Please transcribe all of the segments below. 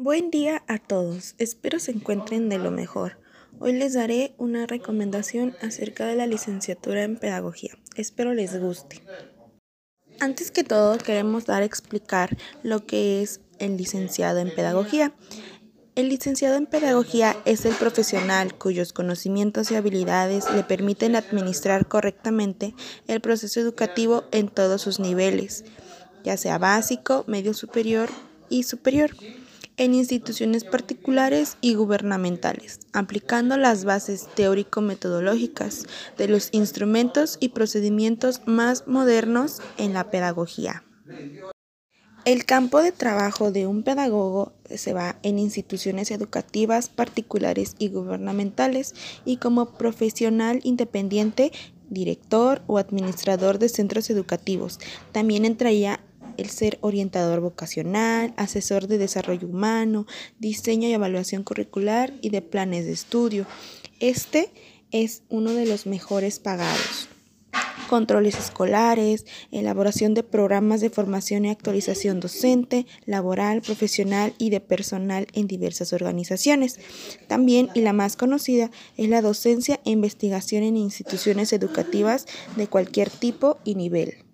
Buen día a todos, espero se encuentren de lo mejor. Hoy les daré una recomendación acerca de la licenciatura en pedagogía. Espero les guste. Antes que todo queremos dar a explicar lo que es el licenciado en pedagogía. El licenciado en pedagogía es el profesional cuyos conocimientos y habilidades le permiten administrar correctamente el proceso educativo en todos sus niveles, ya sea básico, medio superior y superior en instituciones particulares y gubernamentales, aplicando las bases teórico-metodológicas de los instrumentos y procedimientos más modernos en la pedagogía. El campo de trabajo de un pedagogo se va en instituciones educativas particulares y gubernamentales y como profesional independiente director o administrador de centros educativos. También entraría el ser orientador vocacional, asesor de desarrollo humano, diseño y evaluación curricular y de planes de estudio. Este es uno de los mejores pagados. Controles escolares, elaboración de programas de formación y actualización docente, laboral, profesional y de personal en diversas organizaciones. También, y la más conocida, es la docencia e investigación en instituciones educativas de cualquier tipo y nivel.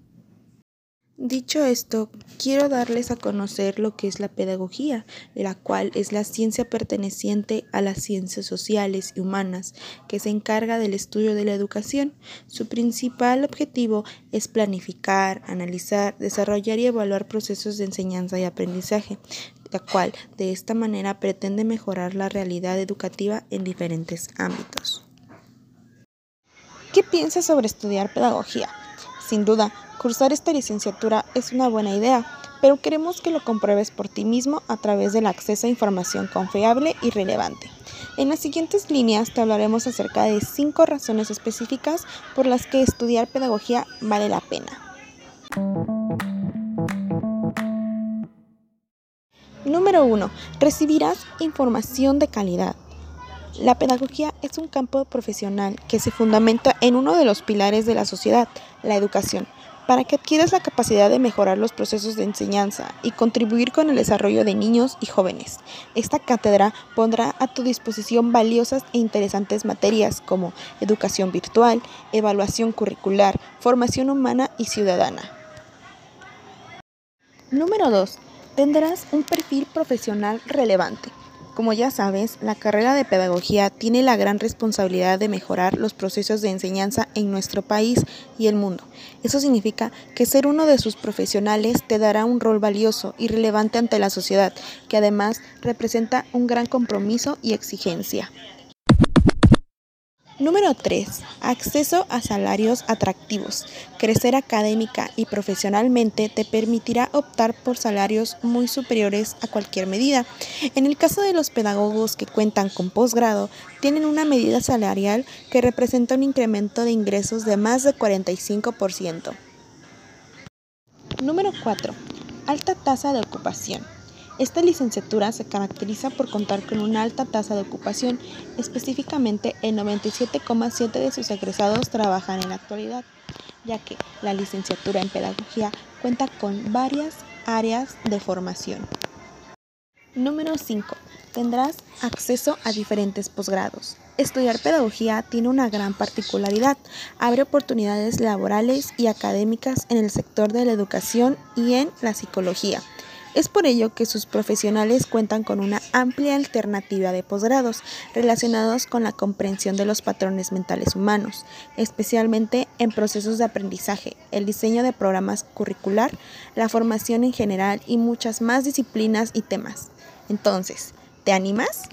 Dicho esto, quiero darles a conocer lo que es la pedagogía, la cual es la ciencia perteneciente a las ciencias sociales y humanas, que se encarga del estudio de la educación. Su principal objetivo es planificar, analizar, desarrollar y evaluar procesos de enseñanza y aprendizaje, la cual de esta manera pretende mejorar la realidad educativa en diferentes ámbitos. ¿Qué piensas sobre estudiar pedagogía? Sin duda, Cursar esta licenciatura es una buena idea, pero queremos que lo compruebes por ti mismo a través del acceso a información confiable y relevante. En las siguientes líneas te hablaremos acerca de cinco razones específicas por las que estudiar pedagogía vale la pena. Número 1. Recibirás información de calidad. La pedagogía es un campo profesional que se fundamenta en uno de los pilares de la sociedad, la educación para que adquieras la capacidad de mejorar los procesos de enseñanza y contribuir con el desarrollo de niños y jóvenes. Esta cátedra pondrá a tu disposición valiosas e interesantes materias como educación virtual, evaluación curricular, formación humana y ciudadana. Número 2. Tendrás un perfil profesional relevante. Como ya sabes, la carrera de pedagogía tiene la gran responsabilidad de mejorar los procesos de enseñanza en nuestro país y el mundo. Eso significa que ser uno de sus profesionales te dará un rol valioso y relevante ante la sociedad, que además representa un gran compromiso y exigencia. Número 3. Acceso a salarios atractivos. Crecer académica y profesionalmente te permitirá optar por salarios muy superiores a cualquier medida. En el caso de los pedagogos que cuentan con posgrado, tienen una medida salarial que representa un incremento de ingresos de más de 45%. Número 4. Alta tasa de ocupación. Esta licenciatura se caracteriza por contar con una alta tasa de ocupación, específicamente el 97,7 de sus egresados trabajan en la actualidad, ya que la licenciatura en pedagogía cuenta con varias áreas de formación. Número 5. Tendrás acceso a diferentes posgrados. Estudiar pedagogía tiene una gran particularidad. Abre oportunidades laborales y académicas en el sector de la educación y en la psicología. Es por ello que sus profesionales cuentan con una amplia alternativa de posgrados relacionados con la comprensión de los patrones mentales humanos, especialmente en procesos de aprendizaje, el diseño de programas curricular, la formación en general y muchas más disciplinas y temas. Entonces, ¿te animas?